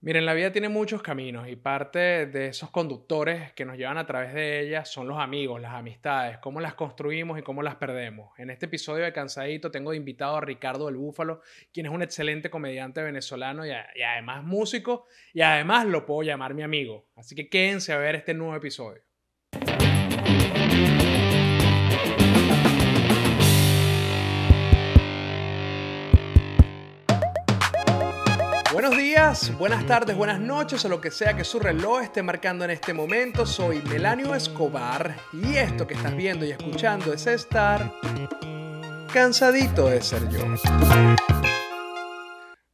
Miren, la vida tiene muchos caminos y parte de esos conductores que nos llevan a través de ellas son los amigos, las amistades, cómo las construimos y cómo las perdemos. En este episodio de Cansadito tengo invitado a Ricardo del Búfalo, quien es un excelente comediante venezolano y, y además músico y además lo puedo llamar mi amigo. Así que quédense a ver este nuevo episodio. Buenos días, buenas tardes, buenas noches o lo que sea que su reloj esté marcando en este momento. Soy Melanio Escobar y esto que estás viendo y escuchando es estar cansadito de ser yo.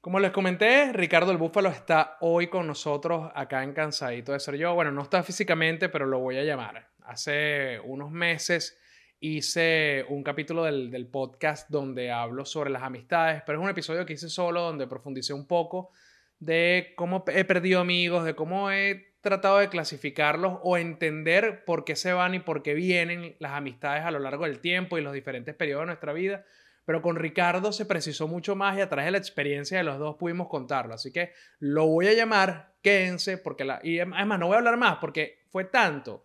Como les comenté, Ricardo el Búfalo está hoy con nosotros acá en Cansadito de ser yo. Bueno, no está físicamente, pero lo voy a llamar. Hace unos meses hice un capítulo del, del, podcast donde hablo sobre las amistades, pero es un episodio que hice solo donde profundicé un poco de cómo he perdido amigos, de cómo he tratado de clasificarlos o entender por qué se van y por qué vienen las amistades a lo largo del tiempo y los diferentes periodos de nuestra vida. Pero con Ricardo se precisó mucho más y a través de la experiencia de los dos pudimos contarlo. Así que lo voy a llamar, quédense, porque la... Y además no voy a hablar más porque fue tanto,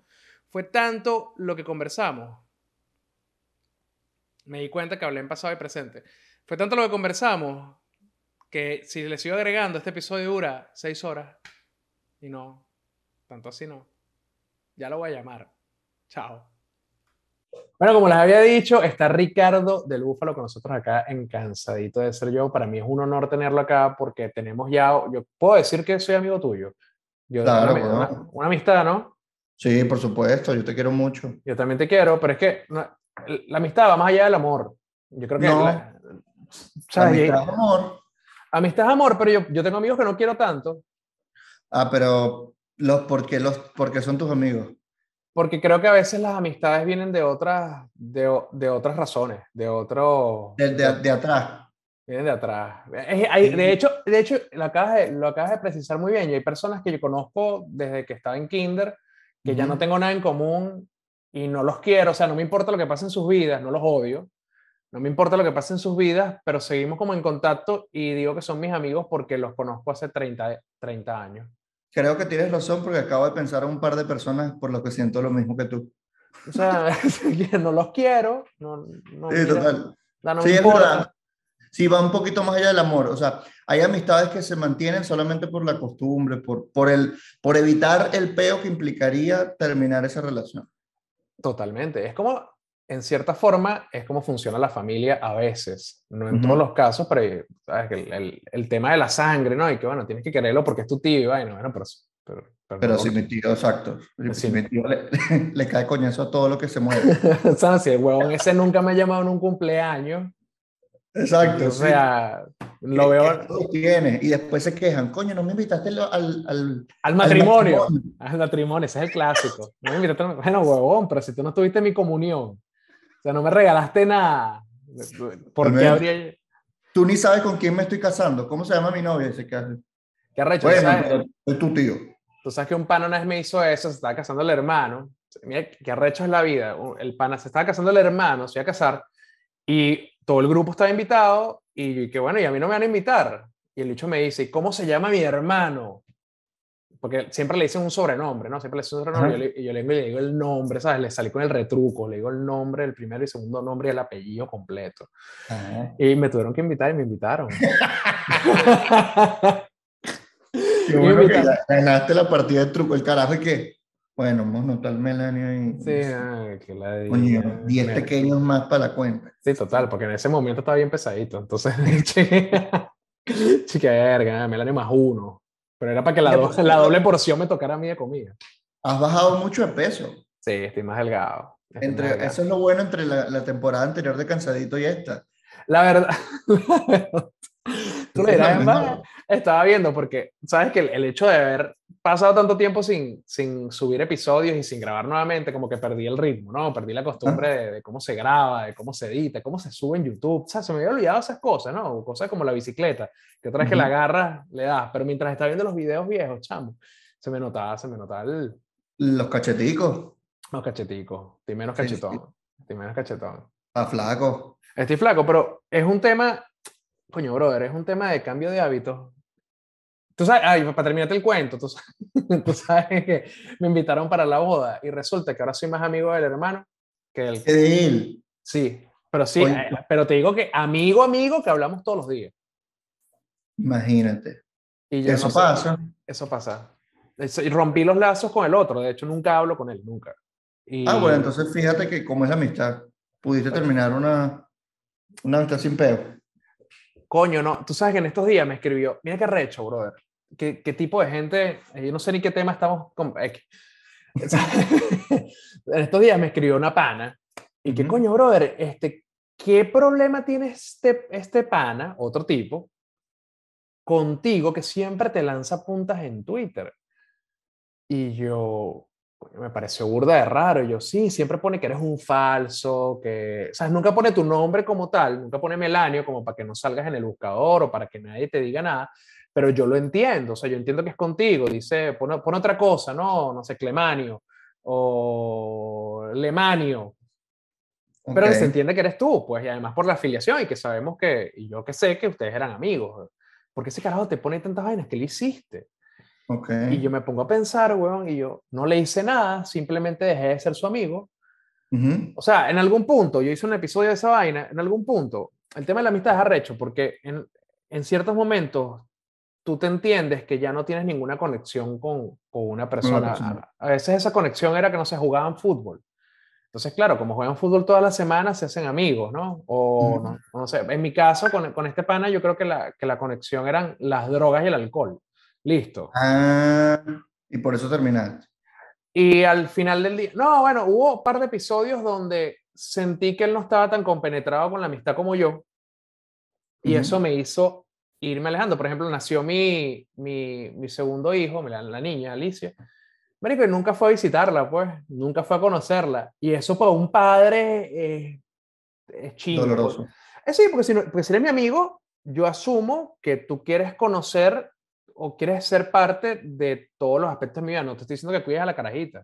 fue tanto lo que conversamos me di cuenta que hablé en pasado y presente. Fue tanto lo que conversamos que si le sigo agregando, este episodio dura seis horas. Y no, tanto así no. Ya lo voy a llamar. Chao. Bueno, como les había dicho, está Ricardo del Búfalo con nosotros acá en Cansadito de Ser Yo. Para mí es un honor tenerlo acá porque tenemos ya, yo puedo decir que soy amigo tuyo. Yo claro, una, una, una, amistad, ¿no? Sí, por supuesto, yo te quiero mucho. Yo también te quiero, pero es que la amistad va más allá del amor. Yo creo que. No, la, ¿sabes? amistad es amor. Amistad es amor, pero yo, yo tengo amigos que no quiero tanto. Ah, pero los, ¿por, qué los, porque son tus amigos? Porque creo que a veces las amistades vienen de otras, de, de otras razones, de otro... De, de, de atrás. Vienen de atrás. Es, hay, de hecho, de hecho lo, acabas de, lo acabas de precisar muy bien. Y hay personas que yo conozco desde que estaba en kinder, que uh -huh. ya no tengo nada en común y no los quiero, o sea, no me importa lo que pase en sus vidas, no los odio, no me importa lo que pase en sus vidas, pero seguimos como en contacto y digo que son mis amigos porque los conozco hace 30, 30 años. Creo que tienes razón porque acabo de pensar a un par de personas por lo que siento lo mismo que tú. O sea, no los quiero, no, no sí, total. no, no sí, es verdad. Sí, va un poquito más allá del amor. O sea, hay amistades que se mantienen solamente por la costumbre, por, por, el, por evitar el peo que implicaría terminar esa relación. Totalmente. Es como, en cierta forma, es como funciona la familia a veces. No en Ujú. todos los casos, pero ¿sabes? Que El, el, el tema de la sangre, ¿no? Y que, bueno, tienes que quererlo porque es tu tío. y Bueno, bueno, pero... Pero, pero, Pero no- si mi tío, exacto. Si Sí. mi tío le, le cae coñazo a todo lo que se mueve. sea, si el huevón ese nunca me ha llamado en un cumpleaños, Exacto. o sí. sea, lo Que- veo tiene. Y después se quejan, coño, no me invitaste al, al, al- al matrimonio. Al matrimonio, ese es el clásico. No me invitaste al- Bueno, huevón, pero si tú no tuviste mi comunión, o sea, no me regalaste nada, ¿por qué habría...? Tú ni sabes con quién me estoy casando. ¿Cómo se llama mi novia? Dice que hace. ¿Qué arrecho? Bueno, es tu tío. Tú sabes que un pana una vez me hizo eso, se estaba casando el hermano. Mira qué arrecho es la vida. El pana se estaba casando el hermano, se iba a casar, y todo el grupo estaba invitado, y que bueno, y a mí no me van a invitar. Y el bicho me dice, ¿y cómo se llama mi hermano? Porque siempre le dicen un sobrenombre, ¿no? Siempre le dicen un sobrenombre, y yo, le, y yo le, le digo el nombre, ¿sabes? Le salí con el retruco, le digo el nombre, el primero y segundo nombre y el apellido completo. Y me tuvieron que invitar y me invitaron. Qué Y me bueno que invitaron. ya ganaste la partida de truco. El carajo es que, bueno, vamos a notar Melania ahí. Sí, ay, que la Coño, 10 me- pequeños más para la cuenta. Sí, total, porque en ese momento estaba bien pesadito. Entonces, chica, verga, Melanie más uno. Pero era para que la, doble porción me tocara a mí de comida. Has bajado mucho de peso. Sí, estoy más delgado. estoy más Entre, delgado. eso es lo bueno entre la, la temporada anterior de Cansadito y esta. La verdad, tú le dirás, estaba viendo porque, sabes que el, el hecho de haber pasado tanto tiempo sin, sin subir episodios y sin grabar nuevamente, como que perdí el ritmo, ¿no? Perdí la costumbre de, de cómo se graba, de cómo se edita, cómo se sube en YouTube. O sea, se me había olvidado esas cosas, ¿no? Cosas como la bicicleta, que otra vez que la agarras, le das. Pero mientras estaba viendo los videos viejos, chamo, se me notaba, se me notaba el, Los cacheticos, los cacheticos. Estoy menos cachetón. Estoy menos cachetón. a flaco. Estoy flaco, pero es un tema, coño, brother, es un tema de cambio de hábitos Tú sabes, ay, para terminarte el cuento, tú sabes, tú sabes, que me invitaron para la boda y resulta que ahora soy más amigo del hermano que del... De él. Sí, pero sí, eh, pero te digo que amigo, amigo, que hablamos todos los días. Imagínate. Y eso pasa. Eso pasa. Y rompí los lazos con el otro, de hecho nunca hablo con él, nunca. Ah, bueno, entonces fíjate que como es la amistad, pudiste terminar una, una amistad sin peo. Coño, no, tú sabes que en estos días me escribió, mira qué recho, brother. ¿Qué, qué tipo de gente? Eh, yo no sé ni qué tema estamos. Con, en estos días me escribió una pana. Y qué coño, brother, este, ¿qué problema tiene este, este pana, otro tipo, contigo que siempre te lanza puntas en Twitter? Y yo, me pareció burda de raro. Yo, sí, siempre pone que eres un falso, que, o sea, nunca pone tu nombre como tal, nunca pone Melanio como para que no salgas en el buscador o para que nadie te diga nada, pero yo lo entiendo, o sea, yo entiendo que es contigo, dice, pone, otra cosa, ¿no? No sé, Clemanio o Lemanio. Pero se entiende que eres tú, pues, y además por la afiliación y que sabemos que, y yo que sé que ustedes eran amigos. porque ese carajo te pone tantas vainas que le hiciste? Y yo me pongo a pensar, weón, y yo no le hice nada, simplemente dejé de ser su amigo. O sea, en algún punto, yo hice un episodio de esa vaina, en algún punto, el tema de la amistad es arrecho, porque en, en ciertos momentos tú te entiendes que ya no tienes ninguna conexión con, con una persona. A, a, veces esa conexión era que no se jugaban fútbol. Entonces, claro, como juegan fútbol toda la semana, se hacen amigos, ¿no? O no, no, sé, en mi caso, con, con este pana, yo creo que la, que la conexión eran las drogas y el alcohol. Listo. Ah, y por eso terminaste. Y al final del día, no, bueno, hubo un par de episodios donde sentí que él no estaba tan compenetrado con la amistad como yo. Y eso me hizo irme alejando. Por ejemplo, nació mi, mi, mi segundo hijo, la, la niña, Alicia. Marico, y nunca fue a visitarla, pues, nunca fue a conocerla. Y eso para un padre eh, es chido. Pues. Doloroso. Eh, sí, porque si, no, porque si eres mi amigo, yo asumo que tú quieres conocer o quieres ser parte de todos los aspectos de mi vida. No te estoy diciendo que cuides a la carajita.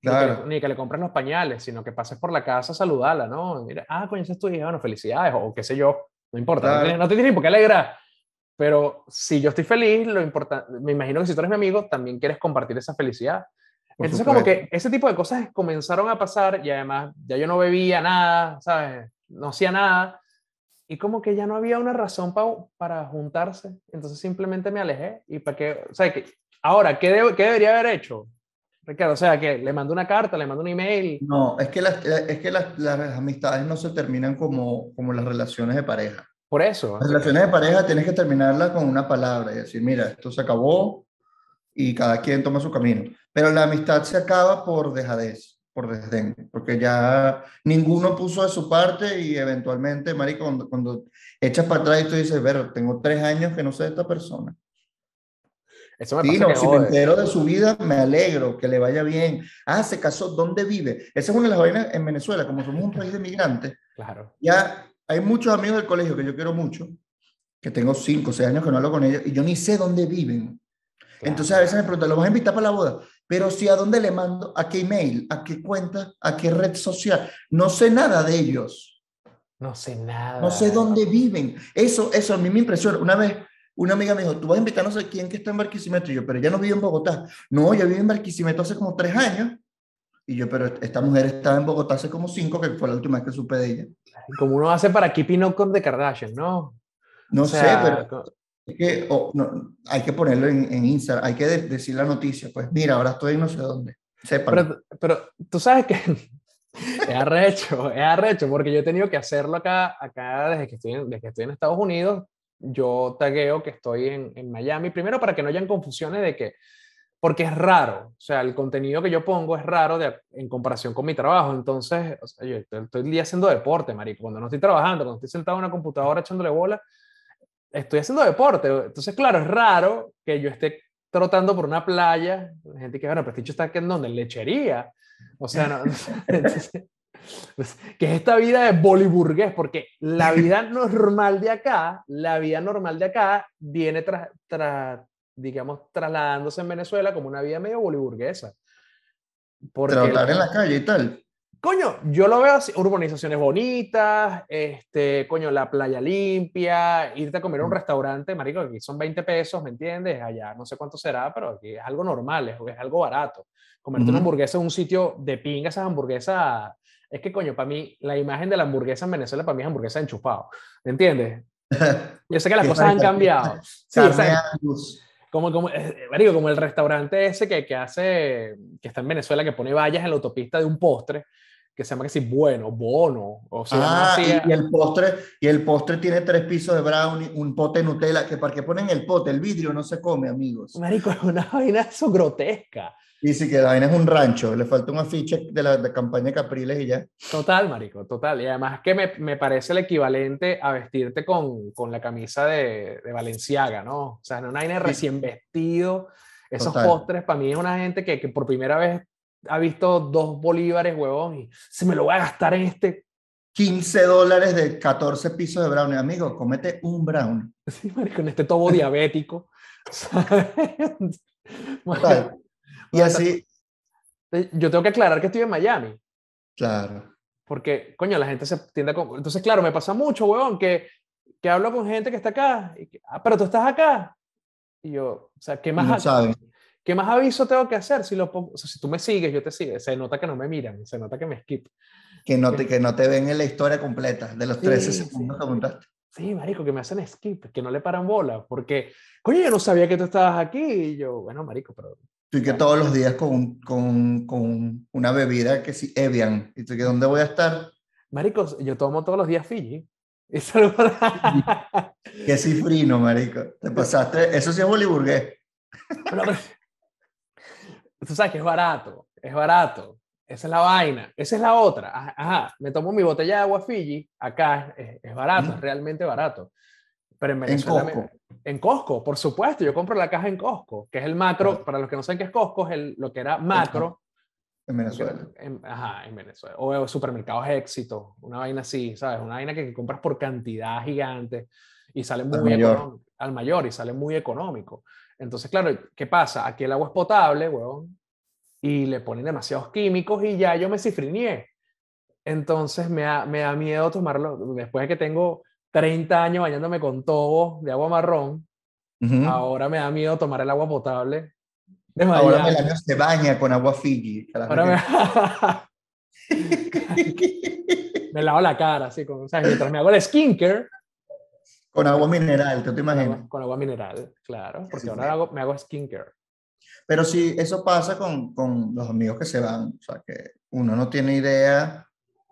Claro. Ni, que, le compres los pañales, sino que pases por la casa a saludarla, ¿no? Mira, ah, coño, esa es tu hija, bueno, felicidades, o, qué sé yo, no importa, no, te, tienes por qué alegrar. Pero si yo estoy feliz, lo importante, me imagino que si tú eres mi amigo, también quieres compartir esa felicidad. Entonces, como que ese tipo de cosas comenzaron a pasar y además ya yo no bebía nada, ¿sabes? No hacía nada y como que ya no había una razón para juntarse. Entonces simplemente me alejé. Y para qué, o sea, que, ahora, ¿qué, ¿qué debería haber hecho? Ricardo, o sea, que le mando una carta, le mando un email. No, es que las, es que las, las amistades no se terminan como, como las relaciones de pareja. Por eso. Las relaciones de pareja tienes que terminarlas con una palabra y decir, mira, esto se acabó y cada quien toma su camino. Pero la amistad se acaba por dejadez por desdén, porque ya ninguno puso de su parte y eventualmente, marico, cuando, cuando echas para atrás y tú dices, ver, tengo tres años que no sé de esta persona. Eso me pasa si me entero de su vida, me alegro, que le vaya bien. Ah, se casó, ¿dónde vive? Esa es una de las vainas en Venezuela, como somos un país de migrantes. Claro. Ya hay muchos amigos del colegio que yo quiero mucho, que tengo cinco, seis años que no hablo con ellos, y yo ni sé dónde viven. Entonces a veces me preguntan, ¿lo vas a invitar para la boda? Pero si a dónde le mando, a qué email, a qué cuenta, a qué red social, no sé nada de ellos. No sé nada. No sé dónde viven. Eso, eso a mí me impresiona. Una vez una amiga me dijo, tú vas a invitar no sé quién que está en Barquisimeto. Y yo, pero ya no vive en Bogotá. No, ya vive en Barquisimeto hace como tres años. Y yo, pero esta mujer estaba en Bogotá hace como cinco, que fue la última vez que supe de ella. Como uno hace para Keeping Up con The Kardashian, ¿no? No sé, pero es que no, hay que ponerlo en, en Instagram, hay que decir la noticia, pues mira, ahora estoy no sé dónde. Pero, pero tú sabes que es arrecho, es arrecho, porque yo he tenido que hacerlo acá, acá desde, que estoy en, desde que estoy en Estados Unidos. Yo tagueo que estoy en, en Miami, primero para que no hayan confusiones de que, porque es raro, o sea, el contenido que yo pongo es raro de, en comparación con mi trabajo. Entonces, o sea, yo estoy el día haciendo deporte, marico. Cuando no estoy trabajando, cuando estoy sentado en una computadora echándole bola, estoy haciendo deporte. Entonces, claro, es raro que yo esté trotando por una playa. La gente que, bueno, este está en donde? En lechería. O sea, no, pues, que es esta vida de boliburgués, porque la vida normal de acá, la vida normal de acá viene tras, digamos, trasladándose en Venezuela como una vida medio boliburguesa. Porque, Tratar en la calle y tal. Coño, yo lo veo así, urbanizaciones bonitas, este, coño, la playa limpia, irte a comer a un Mm. restaurante, marico, aquí son 20 pesos, ¿me entiendes? Allá no sé cuánto será, pero aquí es algo normal, es, es algo barato. Comerte una Ujú. hamburguesa en un sitio de pinga, esas hamburguesas, es que, coño, para mí, la imagen de la hamburguesa en Venezuela, para mí es hamburguesa enchufado, ¿me entiendes? Yo sé que las cosas han cambiado. Sí, como, como, eh, marico, como el restaurante ese que, que hace, que está en Venezuela, que pone vallas en la autopista de un postre, que se llama que si bueno, bono, o se llama Ah, así. y, el postre, y el postre tiene tres pisos de brownie, un pote de Nutella, que para qué ponen el pote, el vidrio no se come, amigos. Marico, es una vaina eso grotesca. Y sí que la vaina es un rancho, le falta un afiche de la de campaña Capriles y ya. Total, marico, total. Y además que me, me parece el equivalente a vestirte con, con la camisa de, de Valenciaga, ¿no? O sea, no una vaina Sí. recién vestido. Esos Total. postres, para mí es una gente que, que por primera vez ha visto dos bolívares, huevón, y se me lo voy a gastar en este 15 dólares de 14 pisos de brownie. Amigo, comete un brownie. Sí, marico, en este tobo diabético. Y así, Yo tengo que aclarar que estoy en Miami, claro. porque, coño, la gente se tiende a... con- Entonces, claro, me pasa mucho, huevón, que, que hablo con gente que está acá, y que, ah, pero tú estás acá. Y yo, o sea, ¿qué más, no saben. ¿Qué más aviso tengo que hacer? Si, lo pongo- o sea, si tú me sigues, yo te sigo. Se nota que no me miran, se nota que me skip. Que no, te, que no te ven en la historia completa de los 13 Sí, segundos sí. que montaste. Sí, marico, que me hacen skip, que no le paran bola, porque, coño, yo no sabía que tú estabas aquí. Y yo, bueno, marico, pero Tú que todos los días con, con, con una bebida que sí, Evian. Y tú que ¿dónde voy a estar? Marico, yo tomo todos los días Fiji. Es algo- Que cifrino, marico. Te pasaste. Eso sí es boliburgués. Pero- tú sabes que es barato, es barato. Esa es la vaina. Esa es la otra. Ajá, ajá, me tomo mi botella de agua Fiji. Acá es, es barato, es Mm. realmente barato. Pero en En Venezuela. me- Costco. en Costco, por supuesto. Yo compro la caja en Costco, que es el macro. Para los que no saben qué es Costco, es el- lo que era macro. En Venezuela. en- ajá, en Venezuela. O supermercados éxito. Una vaina así, ¿sabes? Una vaina que, que compras por cantidad gigante y sale muy mayor. económico. Al mayor y sale muy económico. Entonces, claro, ¿qué pasa? Aquí el agua es potable, huevón, y le ponen demasiados químicos y ya yo me cifrineé. Entonces me da, me da miedo tomarlo. Después de que tengo 30 años bañándome con tobo de agua marrón, Ujú. ahora me da miedo tomar el agua potable de Ahora. Melania se baña con agua Fiji. Ahora me, me lavo la cara, así, con, ¿sabes? mientras me hago el skincare, con agua mineral, ¿tú te con imaginas? agua, con agua mineral, claro, porque Sí, ahora sí. hago- me hago skincare. Pero sí, eso pasa con, con los amigos que se van. O sea, que uno no tiene idea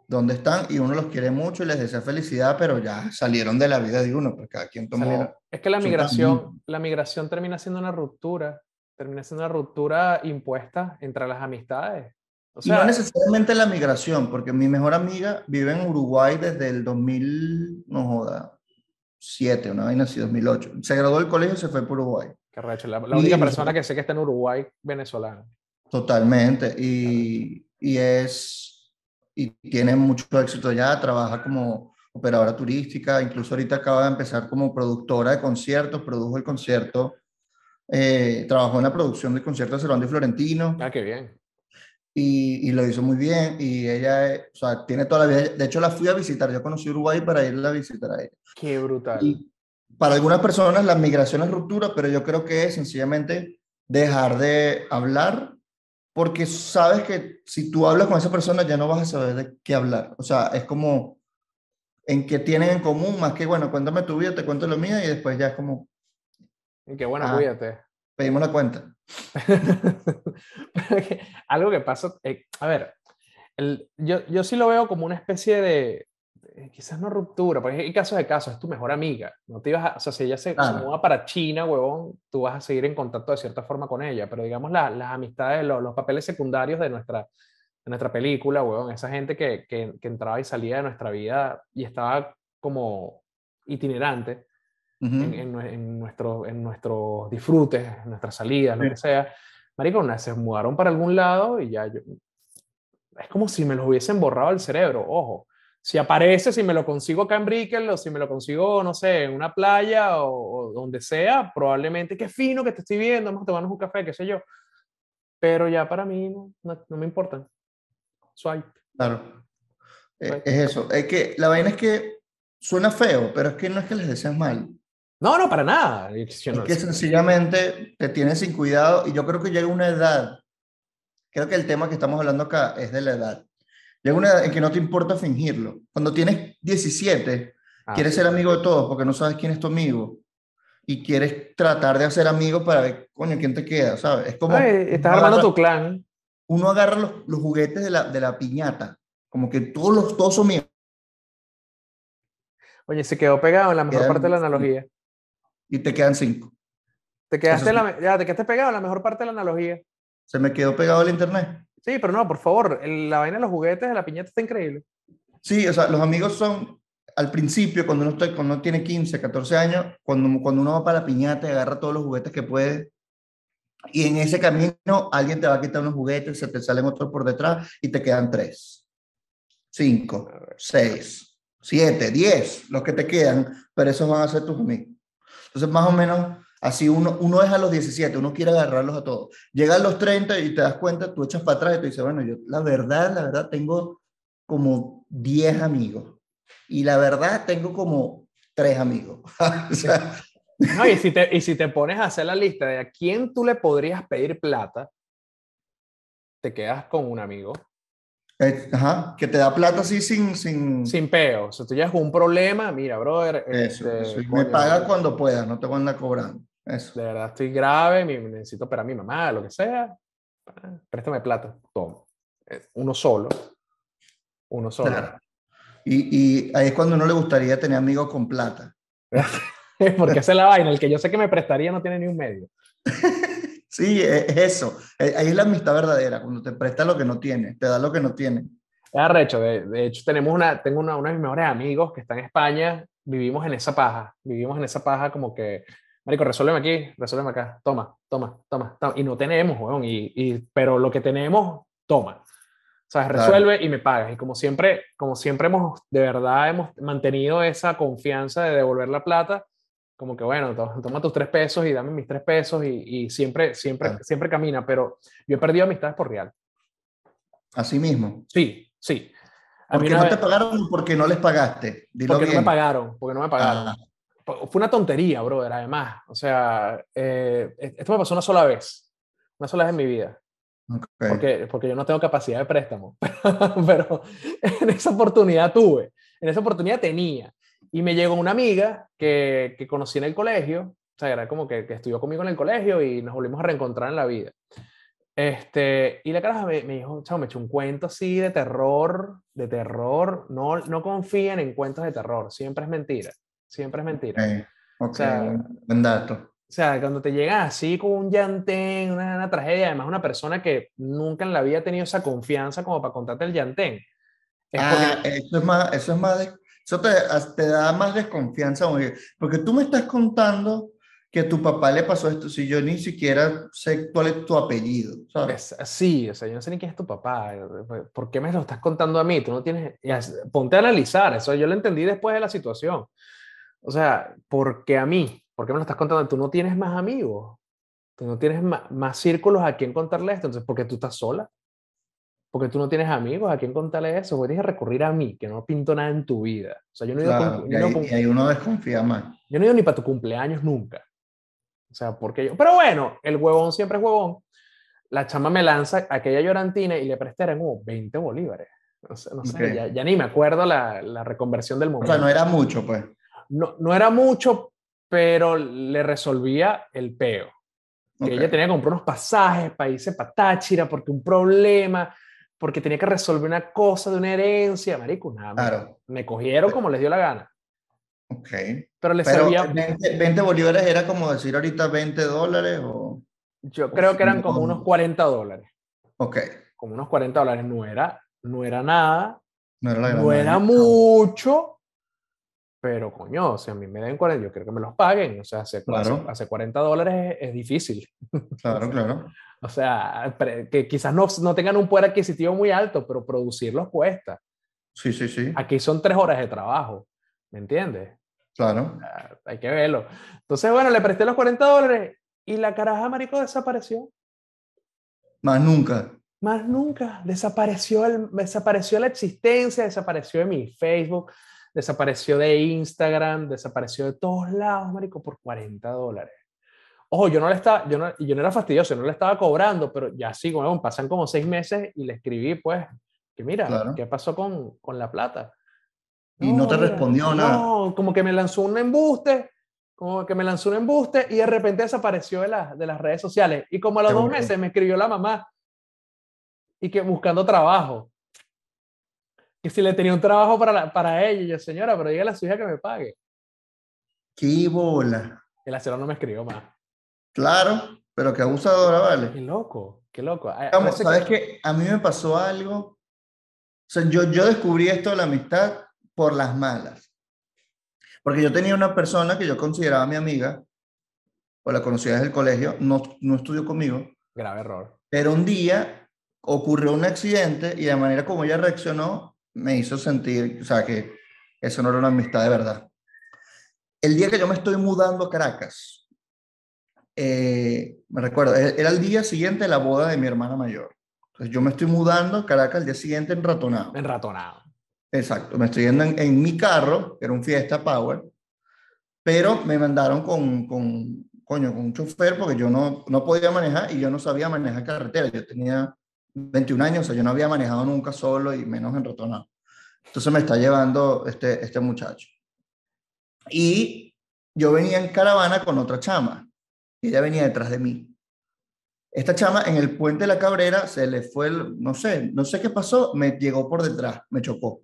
dónde están y uno los quiere mucho y les desea felicidad, pero ya salieron de la vida de uno, porque cada quien tomó. Salieron. Es que la migración, la migración termina siendo una ruptura, termina siendo una ruptura impuesta entre las amistades. O y no sea, necesariamente la migración, porque mi mejor amiga vive en Uruguay desde el 2000, no joda, 7, una vaina así, 2008. Se graduó del colegio y se fue por Uruguay. qué recho, la, la única persona que sé que está en Uruguay, venezolana. Totalmente. Y, y es, y tiene mucho éxito ya, trabaja como operadora turística, incluso ahorita acaba de empezar como productora de conciertos, produjo el concierto, eh, trabajó en la producción del concierto de Cervantes y Florentino Ah, qué bien. Y, y lo hizo muy bien y ella, eh, o sea, tiene toda la vida, de hecho la fui a visitar, yo conocí Uruguay para irla a visitar a ella. Qué brutal. Y para algunas personas la migración es ruptura, pero yo creo que es sencillamente dejar de hablar porque sabes que si tú hablas con esa persona ya no vas a saber de qué hablar. O sea, es como en qué tienen en común, más que, bueno, cuéntame tu vida, te cuento lo mío y después ya es como Y qué bueno, Ah. cuídate. Pedimos la cuenta. Pero que Algo que pasa, eh, a ver, el- yo, yo sí lo veo como una especie de, de- quizás no ruptura, porque hay casos de casos, es tu mejor amiga, no te ibas a, o sea, si ella se, se Claro. muda para China, huevón, tú vas a seguir en contacto de cierta forma con ella, pero digamos la- las amistades, lo- los, papeles secundarios de nuestra, de nuestra película, huevón, esa gente que, que, que entraba y salía de nuestra vida y estaba como itinerante, Ujú. en, en en nuestro, en nuestros disfrutes, en nuestras salidas, lo Sí. que sea. Marico, una- se mudaron para algún lado y ya yo... Es como si me los hubiesen borrado el cerebro, ojo. Si aparece, si me lo consigo acá en Brickell o si me lo consigo, no sé, en una playa o, o donde sea, probablemente, qué fino que te estoy viendo, vamos a tomarnos un café, qué sé yo. Pero ya para mí no, no, no me importan. Swipe. Claro. Eh, es eso. Es que la vaina es que suena feo, pero es que no es que les deseas mal. No, no, para nada. es que sencillamente te tienes sin cuidado y yo creo que llega una edad, creo que el tema que estamos hablando acá es de la edad. Llega una edad en que no te importa fingirlo. Cuando tienes 17, ah, quieres ser amigo de todos porque no sabes quién es tu amigo y quieres tratar de hacer amigos para ver, coño, quién te queda, ¿sabes? Es como... estás armando tu clan. Uno agarra los, los, juguetes de la, de la piñata, como que todos, los, todos son míos. Oye, se quedó pegado en la mejor parte de la analogía. Y te quedan cinco. Te quedaste, la, ya, te quedaste pegado en la mejor parte de la analogía. Se me quedó pegado el internet. Sí, pero no, por favor, la vaina de los juguetes de la piñata está increíble. Sí, o sea, los amigos son, al principio, cuando uno, está, cuando uno tiene 15, 14 años, cuando, cuando uno va para la piñata y agarra todos los juguetes que puede, y en ese camino alguien te va a quitar unos juguetes, se te salen otros por detrás y te quedan tres, cinco, seis, siete, diez, los que te quedan, pero esos van a ser tus amigos. Entonces, más o menos, Así uno, uno es a los 17, uno quiere agarrarlos a todos. Llega a los 30 y te das cuenta, tú echas para atrás y te dices, bueno, yo la verdad, la verdad, tengo como 10 amigos. Y la verdad, tengo como 3 amigos. no, y, si te, y si te pones a hacer la lista de a quién tú le podrías pedir plata, te quedas con un amigo. Eh, ajá, que te da plata así sin... Sin, sin peo. O sea, tú llegas con un problema, mira, brother. Eso, este, me paga cuando pueda, no te van a cobrar. Eso. De verdad estoy grave, necesito para mi mamá, lo que sea. Préstame plata, toma. Uno solo. Uno solo. Y, y, ahí es cuando uno le gustaría tener amigos con plata. Porque esa es la vaina. El que yo sé que me prestaría no tiene ni un medio. sí, es eso. Eh, ahí es la amistad verdadera. Cuando te presta lo que no tiene, te da lo que no tiene. Es arrecho. De, de hecho, tenemos una, tengo una, uno de mis mejores amigos que está en España. Vivimos en esa paja. Vivimos en esa paja como que Marico, resuélveme aquí, resuélveme acá, toma, toma, toma, toma. Y no tenemos, weón, y, y, pero lo que tenemos, toma. O sea, resuelve y me pagas. Y como siempre, como siempre hemos, de verdad, hemos mantenido esa confianza de devolver la plata, como que, bueno, toma tus tres pesos y dame mis tres pesos y, y siempre, siempre, siempre camina. Pero yo he perdido amistades por real. Así mismo. Sí, sí. porque no te pagaron porque no les pagaste. porque no me pagaron, porque no me pagaron. Ah fue una tontería, brother, además. O sea, eh, e-, esto me pasó una sola vez, una sola vez en mi vida. Porque, porque yo no tengo capacidad de préstamo, pero en esa oportunidad tuve, en esa oportunidad tenía. Y me llegó una amiga que, que conocí en el colegio, o sea, era como que, que, estudió conmigo en el colegio y nos volvimos a reencontrar en la vida. Este, y la cara me, me dijo, chao, me echó un cuento así de terror, de terror. No, no confíen en cuentos de terror, siempre es mentira siempre es mentira. O sea, buen dato. O sea, cuando te llega así con un llantén, una, tragedia, además una persona que nunca en la vida ha tenido esa confianza como para contarte el llantén. ah, eso es más, eso es más, eso te, te da más desconfianza, porque tú me estás contando que a tu papá le pasó esto si yo ni siquiera sé cuál es tu apellido, ¿sabes? Sí, o sea, yo no sé ni quién es tu papá. ¿Por qué me lo estás contando a mí? Tú no tienes... Ponte a analizar, eso yo lo entendí después de la situación. O sea, porque a mí, ¿por qué me lo estás contando? Tú no tienes más amigos, tú no tienes más, círculos a quien contarle esto, entonces, ¿por qué tú estás sola? Porque tú no tienes amigos a quien contarle eso, porque tienes que recurrir a mí, que no pinto nada en tu vida. O sea, yo no he ido y, ahí, uno desconfía más. Yo no he ido ni para tu cumpleaños nunca. O sea, porque yo. Pero bueno, el huevón siempre es huevón. La chama me lanza aquella llorantina y le presté como 20 bolívares. No sé, no sé ya, ya, ni me acuerdo la, la reconversión del momento. O sea, no era mucho, pues no, no era mucho, pero le resolvía el peo. Que ella tenía que comprar unos pasajes para irse para Táchira porque un problema, porque tenía que resolver una cosa de una herencia. Marico, nada, claro. me, cogieron como les dio la gana. Ok. Pero le servía. 20, bolívares era como decir ahorita 20 dólares o. Yo creo que eran como unos 40 dólares. Ok. Como unos 40 dólares. No era, no era nada. No era, no era mucho, pero coño, si a mí me den 40, yo quiero que me los paguen. O sea, hace, hace, 40 dólares es, difícil. Claro, claro. o sea, que quizás no, no tengan un poder adquisitivo muy alto, pero producirlos cuesta. Sí, sí, sí. Aquí son tres horas de trabajo, ¿me entiendes? Claro. hay que verlo. Entonces, bueno, le presté los 40 dólares y la caraja, marico, desapareció. Más nunca. Más nunca. Desapareció, el, desapareció la existencia, desapareció de mi Facebook, desapareció de Instagram, desapareció de todos lados, marico, por 40 dólares. Ojo, yo no le estaba, yo no, yo no era fastidioso, no le estaba cobrando, pero ya sí, bueno, pasan como seis meses y le escribí, pues, que mira, ¿qué pasó con, con la plata? y no te respondió nada. No, como que me lanzó un embuste, como que me lanzó un embuste y de repente desapareció de, de las redes sociales. Y como a los dos meses me escribió la mamá y que buscando trabajo. Que si le tenía un trabajo para, para ella, y yo, señora, pero dígale a su hija que me pague. ¡Qué bola! La señora no me escribió más. Claro, pero qué abusadora, ¿vale? Qué loco, qué loco. ¿Sabes qué? A mí me pasó algo. O sea, yo, yo descubrí esto de la amistad por las malas. Porque yo tenía una persona que yo consideraba mi amiga, o la conocía desde el colegio, no, no estudió conmigo. Grave error. Pero un día ocurrió un accidente y la manera como ella reaccionó me hizo sentir, o sea, que eso no era una amistad de verdad. El día que yo me estoy mudando a Caracas, eh, me recuerdo, e-, era el día siguiente de la boda de mi hermana mayor. Entonces yo me estoy mudando a Caracas el día siguiente en Ratonado. En Ratonado. Exacto, me estoy yendo en, mi carro, que era un Fiesta Power, pero me mandaron con, con, coño, con un chofer porque yo no, no podía manejar y yo no sabía manejar carretera. Yo tenía 21 años, o sea, yo no había manejado nunca solo y menos en Ratonado. Entonces me está llevando este, este muchacho. Y yo venía en caravana con otra chama y ella venía detrás de mí. Esta chama en el puente de la Cabrera se le fue, no sé, no sé qué pasó, me llegó por detrás, me chocó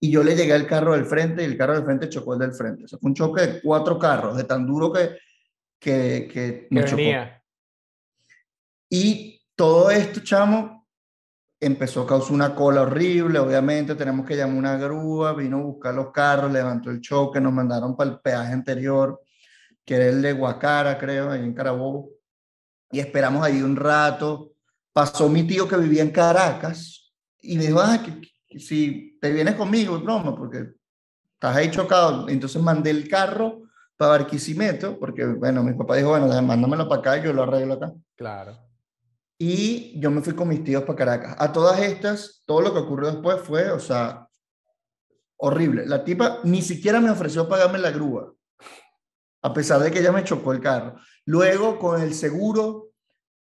y yo le llegué al carro del frente y el carro del frente chocó el del frente. O sea, fue un choque de cuatro carros, de tan duro que, que, que me chocó. Y todo esto, chamo, empezó a causar una cola horrible. Obviamente, tenemos que llamar una grúa, vino a buscar los carros, levantó el choque, nos mandaron para el peaje anterior, que era el de Guacara, creo, ahí en Carabobo. Y esperamos ahí un rato. Pasó mi tío que vivía en Caracas y me dijo, ah, que si te vienes conmigo, broma, porque estás ahí chocado. Entonces mandé el carro para Barquisimeto, porque, bueno, mi papá dijo, bueno, mándamelo para acá, yo lo arreglo acá. Claro. Y yo me fui con mis tíos para Caracas. A todas estas, todo lo que ocurrió después fue, o sea, horrible. La tipa ni siquiera me ofreció pagarme la grúa, a pesar de que ella me chocó el carro. Luego, con el seguro,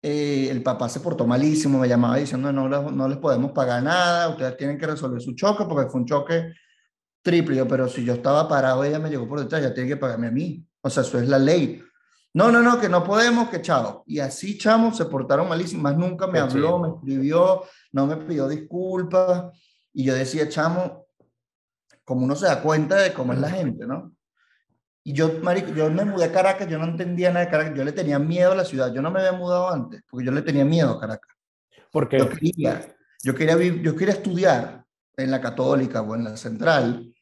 eh, el papá se portó malísimo, me llamaba diciendo no, no les podemos pagar nada, ustedes tienen que resolver su choque porque fue un choque triple, pero si yo estaba parado, ella me llegó por detrás, ya tiene que pagarme a mí. O sea, eso es la ley. No, no, no, que no podemos, que chao. Y así, chamo, se portaron malísimo, más nunca me habló, me escribió, no me pidió disculpas. Y yo decía, chamo, como uno se da cuenta de cómo es la gente, ¿no? Y yo, marico, yo me mudé a Caracas, yo no entendía nada de Caracas, yo le tenía miedo a la ciudad, yo no me había mudado antes, porque yo le tenía miedo a Caracas. Porque yo quería, yo quería, yo quería estudiar en la católica o en la central,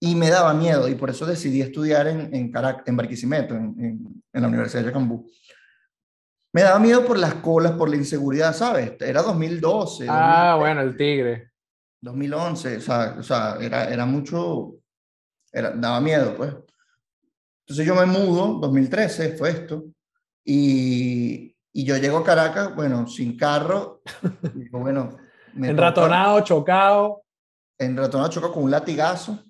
y me daba miedo, y por eso decidí estudiar en, en Caracas, en Barquisimeto, en, en, la Universidad de Yacambú. Me daba miedo por las colas, por la inseguridad, ¿sabes? Era 2012. Ah, bueno, el tigre. 2011, o sea, o sea era, era mucho, era, daba miedo, pues. Entonces yo me mudo, 2013 fue esto, y, y yo llego a Caracas, bueno, sin carro, digo, bueno... Enratonado, chocado. Enratonado, chocado con un latigazo.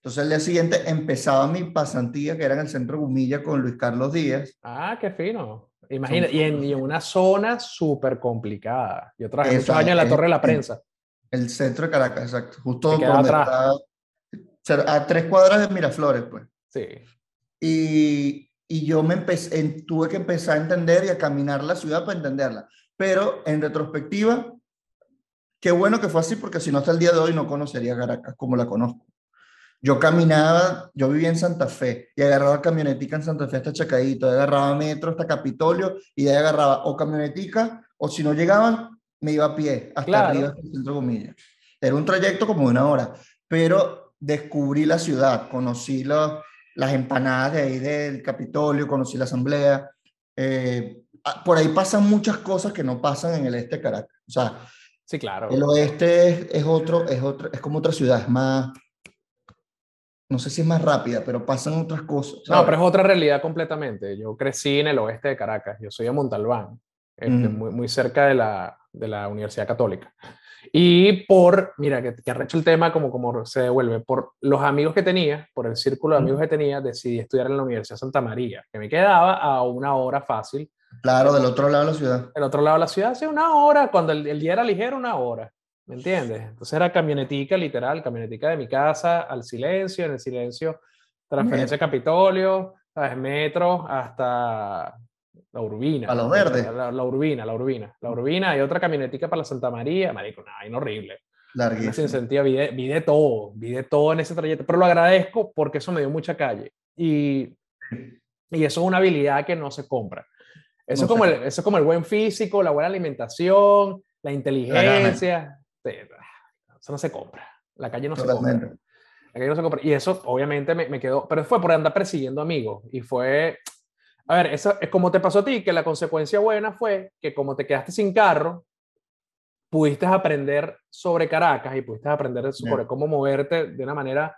Entonces el día siguiente empezaba mi pasantía, que era en el centro Gumilla con Luis Carlos Díaz. Ah, qué fino. Imagina, y en, y en, una zona súper complicada. Yo trabajé muchos años en la Torre de la Prensa. El, centro de Caracas, exacto. Justo donde atrás. Está, a tres cuadras de Miraflores, pues. Sí. Y, y yo me empecé, tuve que empezar a entender y a caminar la ciudad para entenderla. Pero en retrospectiva, qué bueno que fue así, porque si no hasta el día de hoy no conocería Caracas como la conozco. Yo caminaba, yo vivía en Santa Fe y agarraba camionetica en Santa Fe hasta Chacadito, agarraba metro hasta Capitolio y de ahí agarraba o camionetica o si no llegaban, me iba a pie hasta arriba, hasta el centro Gomilla. Era un trayecto como de una hora, pero descubrí la ciudad, conocí los, las empanadas de ahí del Capitolio, conocí la asamblea. Eh, por ahí pasan muchas cosas que no pasan en el este de Caracas. O sea, sí, claro. El oeste es, otro, es otro, es como otra ciudad, es más, no sé si es más rápida, pero pasan otras cosas. No, pero es otra realidad completamente. Yo crecí en el oeste de Caracas, yo soy de Montalbán, este, muy, muy cerca de la, de la Universidad Católica. Y por, mira, que, que arrecho el tema como, como se devuelve, por los amigos que tenía, por el círculo de amigos que tenía, decidí estudiar en la Universidad Santa María, que me quedaba a una hora fácil. Claro, del otro lado de la ciudad. El otro lado de la ciudad, sí, una hora, cuando el, el día era ligero, una hora. ¿Me entiendes? Entonces era camionetica, literal, camionetica de mi casa al silencio, en el silencio, transferencia a Capitolio, ¿sabes? metro hasta la Urbina. A los verdes. La, la, Urbina, la Urbina. La Urbina y otra camionetica para la Santa María. Marico, nada, no, horrible. Larguísimo. Sin sentido, vi de, vi de todo, vi de todo en ese trayecto, pero lo agradezco porque eso me dio mucha calle. Y, y eso es una habilidad que no se compra. Eso, No es como el, eso es como el buen físico, la buena alimentación, la inteligencia. Eso no se compra. La calle no se compra. Totalmente. La calle no se compra. Y eso obviamente me, me quedó, pero fue por andar persiguiendo amigos. Y fue, a ver, eso es como te pasó a ti, que la consecuencia buena fue que como te quedaste sin carro, pudiste aprender sobre Caracas y pudiste aprender sobre Bien. cómo moverte de una manera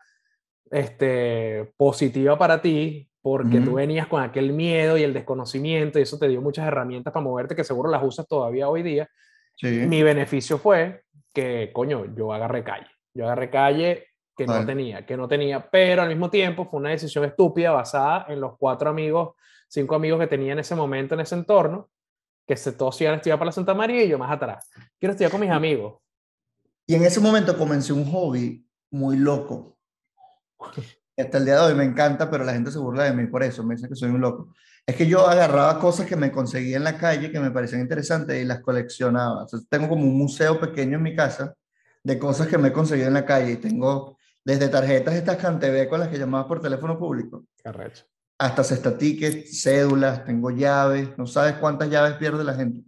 este, positiva para ti, porque tú venías con aquel miedo y el desconocimiento y eso te dio muchas herramientas para moverte que seguro las usas todavía hoy día. Sí. Mi beneficio fue que, coño, yo agarré calle. Yo agarré calle que no tenía, que no tenía, pero al mismo tiempo fue una decisión estúpida basada en los cuatro amigos, cinco amigos que tenía en ese momento, en ese entorno, que se todos iban a estudiar para la Santa María y yo más atrás. Quiero estudiar con mis amigos. Y en ese momento comencé un hobby muy loco. Hasta el día de hoy me encanta, pero la gente se burla de mí por eso, me dicen que soy un loco. Es que yo agarraba cosas que me conseguía en la calle que me parecían interesantes y las coleccionaba. Entonces, tengo como un museo pequeño en mi casa de cosas que me he conseguido en la calle. Y tengo desde tarjetas estas Cantebé con las que llamaba por teléfono público, Carrecho. hasta cesta tickets, cédulas, tengo llaves, no sabes cuántas llaves pierde la gente.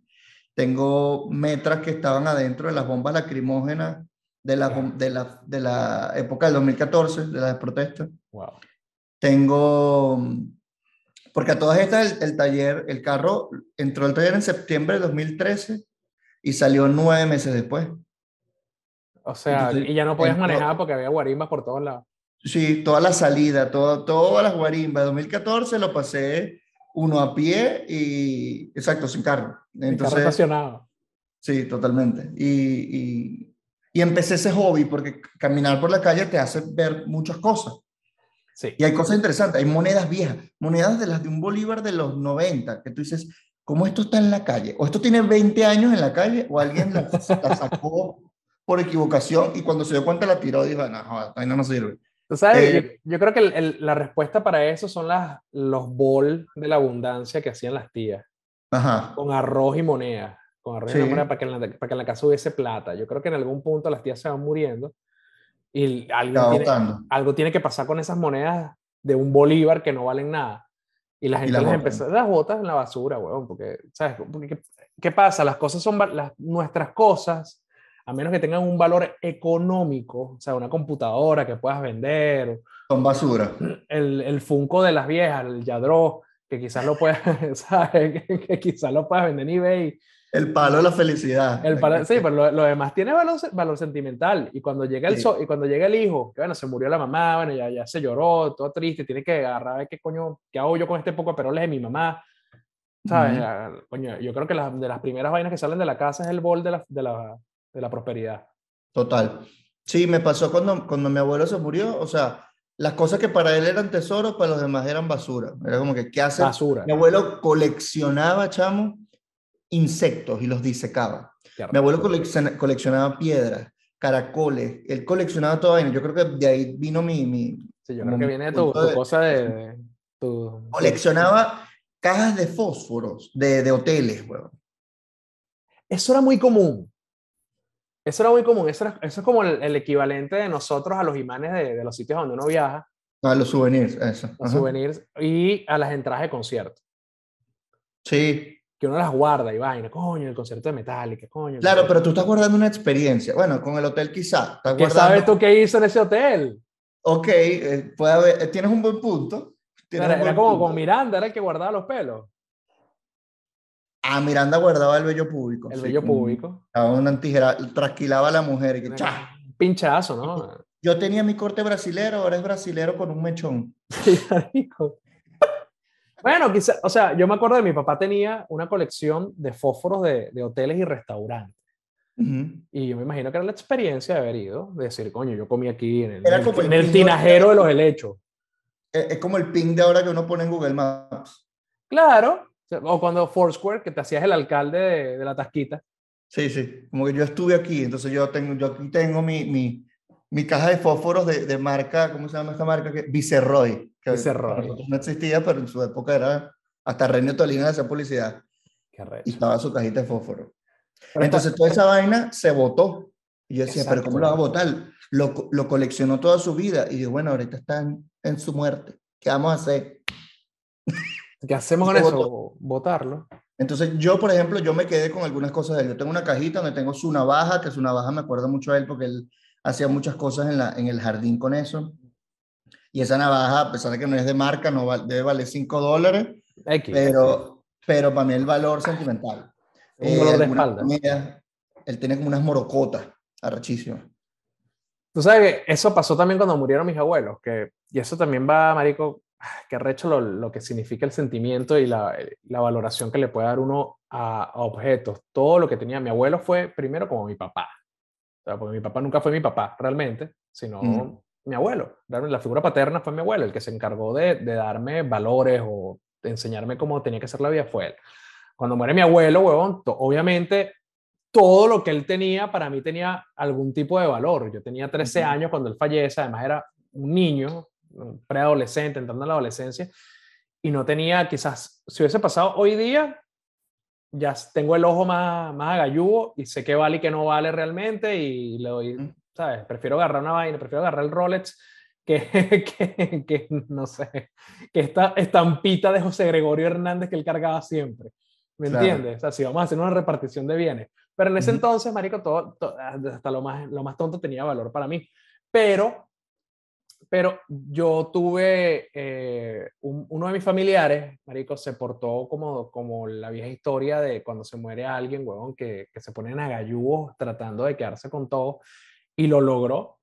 Tengo metras que estaban adentro de las bombas lacrimógenas de la, de la, de la época del 2014, de las protestas. Wow. Tengo, porque a todas estas el, el taller, el carro entró al taller en septiembre de 2013 y salió nueve meses después. O sea, Entonces, y ya no podías manejar porque había guarimbas por todos lados. Sí, toda la salida, todo, todas las guarimbas. 2014 lo pasé uno a pie y, exacto, sin carro. El carro Entonces, estacionado. sí, totalmente. Y, y, y empecé ese hobby porque caminar por la calle te hace ver muchas cosas. Sí. Y hay cosas interesantes, hay monedas viejas, monedas de las de un bolívar de los 90, que tú dices, ¿cómo esto está en la calle? O esto tiene 20 años en la calle, o alguien la, la sacó por equivocación y cuando se dio cuenta la tiró y dijo, no, joder, vaina no sirve. Tú sabes, Eh, yo, yo creo que el- el- la respuesta para eso son las, los bol de la abundancia que hacían las tías, Ajá, con arroz y moneda, con arroz y Sí. para que, en la, para que en la casa hubiese plata. Yo creo que en algún punto las tías se van muriendo y estaba tiene, algo tiene que pasar con esas monedas de un bolívar que no valen nada. Y la gente las les botan. empezó, las botas en la basura, huevón, porque, ¿sabes? Porque, ¿qué, qué pasa? Las cosas son, las, nuestras cosas, a menos que tengan un valor económico, o sea, una computadora que puedas vender, Son basura. el, el Funko de las viejas, el Yadro, que quizás lo puedas, ¿sabes? Que, que quizás lo puedas vender en eBay. El palo de la felicidad. El pala- sí, pero lo, lo demás tiene valor, valor sentimental. Y cuando llega el Sí. so- y cuando llega el hijo, que bueno, se murió la mamá, bueno, ya, ya se lloró, todo triste, tiene que agarrar a ver qué coño, qué hago yo con este poco de peroles de mi mamá. ¿Sabes? Ujú. Ah, Coño, yo creo que las- de las primeras vainas que salen de la casa es el bol de la, de la, de la prosperidad. Total. Sí, me pasó cuando, cuando mi abuelo se murió, o sea, las cosas que para él eran tesoros, para los demás eran basura. Era como que, ¿qué hace? Basura. Mi abuelo coleccionaba, chamo, insectos y los disecaba. Mi abuelo colecciona- coleccionaba piedras, caracoles, él coleccionaba toda vaina. Yo creo que de ahí vino mi... mi Sí, yo creo que viene tu, tu de- cosa de, de- tu, coleccionaba cajas de fósforos de, de hoteles, weón. Eso era muy común. Eso era muy común. Eso, era- eso es como el, el equivalente de nosotros a los imanes de, de los sitios donde uno viaja, Ah, los souvenirs, eso. los ajá. souvenirs, y a las entradas de concierto. Sí, Que uno las guarda y vaina. Coño, el concierto de Metallica, coño. claro, pero tú estás guardando una experiencia. Bueno, con el hotel quizá. ¿Qué guardando... sabes tú qué hizo en ese hotel? Ok, eh, puede haber, eh, tienes un buen punto. tienes Era, un era buen como punto. con Miranda, era el que guardaba los pelos. Ah, Miranda guardaba el vello público. El sí, vello público. daba una tijera, trasquilaba a la mujer y que ¡cha! Pinchazo, ¿no? Yo tenía mi corte brasilero, ahora es brasilero con un mechón. Sí. Bueno, quizás, o sea, yo me acuerdo de mi papá tenía una colección de fósforos de, de hoteles y restaurantes. Y yo me imagino que era la experiencia de haber ido, de decir, coño, yo comí aquí en el, en el, tinajero de los helechos. Es, como el ping de ahora que uno pone en Google Maps. Claro, o cuando Foursquare, que te hacías el alcalde de, de, la tasquita. Sí, sí, como que yo estuve aquí, entonces yo tengo, yo aquí tengo mi, mi, mi caja de fósforos de, de, marca, ¿cómo se llama esta marca? Viceroy. Que Viceroy. No existía, pero en su época era, hasta Reino Tolina hacía publicidad. Qué y estaba su cajita de fósforo. Entonces toda esa vaina se votó. Y yo decía, pero ¿cómo lo va a votar? Lo, lo, coleccionó toda su vida. Y yo, bueno, ahorita están en su muerte. ¿Qué vamos a hacer? ¿Qué hacemos con eso? Votarlo. Entonces yo, por ejemplo, yo me quedé con algunas cosas de él. Yo tengo una cajita donde tengo su navaja, que su navaja me acuerda mucho a él porque él hacía muchas cosas en, la, en el jardín con eso. Y esa navaja, a pesar de que no es de marca, no debe valer 5 dólares. pero, pero para mí el valor sentimental. Un eh, dolor de espalda. él tiene como unas morocotas, arrachísimas. Tú sabes que eso pasó también cuando murieron mis abuelos, que, y eso también va, Marico, que recho lo, lo, que significa el sentimiento y la, la, valoración que le puede dar uno a, a, objetos. Todo lo que tenía mi abuelo fue primero como mi papá. O sea, porque mi papá nunca fue mi papá realmente, sino mm. mi abuelo. La figura paterna fue mi abuelo, el que se encargó de, de darme valores o de enseñarme cómo tenía que ser la vida fue él. Cuando muere mi abuelo, huevón, obviamente todo lo que él tenía para mí tenía algún tipo de valor. Yo tenía 13 años cuando él fallece, además era un niño, un preadolescente, entrando en la adolescencia, y no tenía, quizás, si hubiese pasado hoy día, ya tengo el ojo más, más agalludo y sé qué vale y qué no vale realmente y le doy, ¿sabes? Prefiero agarrar una vaina, prefiero agarrar el Rolex que, que, que, no sé, que esta estampita de José Gregorio Hernández que él cargaba siempre. ¿Me entiendes? O sea, si vamos a hacer una repartición de bienes. Pero en ese entonces, marico, todo, hasta lo más, lo más tonto tenía valor para mí. Pero, pero yo tuve, eh, uno de mis familiares, marico, se portó como, como la vieja historia de cuando se muere alguien, huevón, que, que se ponen a galluos tratando de quedarse con todo. Y lo logró.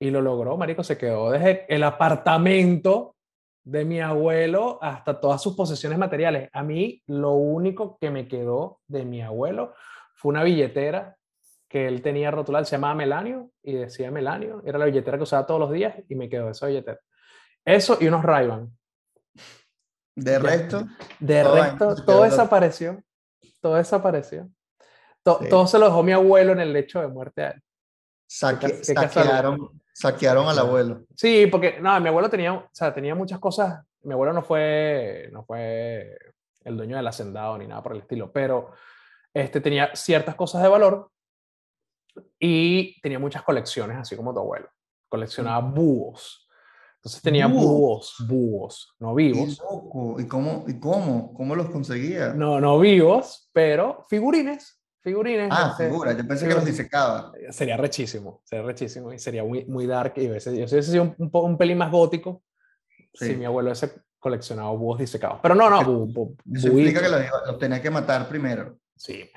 Y lo logró, marico, se quedó desde el apartamento de mi abuelo hasta todas sus posesiones materiales. A mí lo único que me quedó de mi abuelo fue una billetera que él tenía rotulada, se llamaba Melanio y decía Melanio, era la billetera que usaba todos los días y me quedó esa billetera. Eso y unos ray De resto. De resto, todo desapareció. Todo desapareció. Todo se lo dejó mi abuelo en el lecho de muerte a él. saquearon, Saquearon al abuelo. Sí, porque no, mi abuelo tenía, o sea, tenía muchas cosas. Mi abuelo no fue, no fue el dueño del hacendado ni nada por el estilo, pero este, tenía ciertas cosas de valor y tenía muchas colecciones, así como tu abuelo. Coleccionaba mm. búhos. Entonces tenía búhos, búhos, no vivos. ¿Y cómo, ¿Y cómo? ¿Cómo los conseguía? No, no vivos, pero figurines figurines. Ah, figuras, yo pensé que los disecaba. Sería rechísimo, sería rechísimo y sería muy, muy dark. Y ese, yo hubiese sido un, un, pelín más gótico si mi abuelo hubiese coleccionado búhos disecados. Pero no, no, bú, Eso implica que los, los tenía que matar primero. Sí,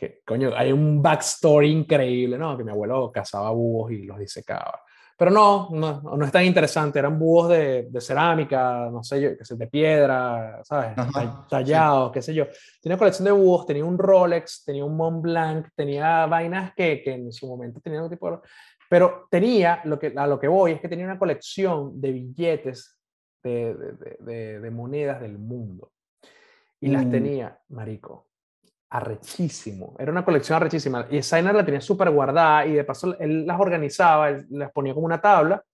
que coño, hay un backstory increíble, ¿no? Que mi abuelo cazaba búhos y los disecaba. Pero no, no, no es tan interesante. Eran búhos de, de cerámica, no sé yo, que de piedra, ¿sabes? Tallados, qué sé yo. Tenía colección de búhos, tenía un Rolex, tenía un Mont Blanc, tenía vainas que, que en su momento tenían un tipo de... Pero tenía, lo que, a lo que voy, es que tenía una colección de billetes de, de, de, de monedas del mundo. Y las mm. tenía, marico, arrechísimo. Era una colección arrechísima. Y Sainer la tenía súper guardada y de paso él las organizaba, él las ponía como una tabla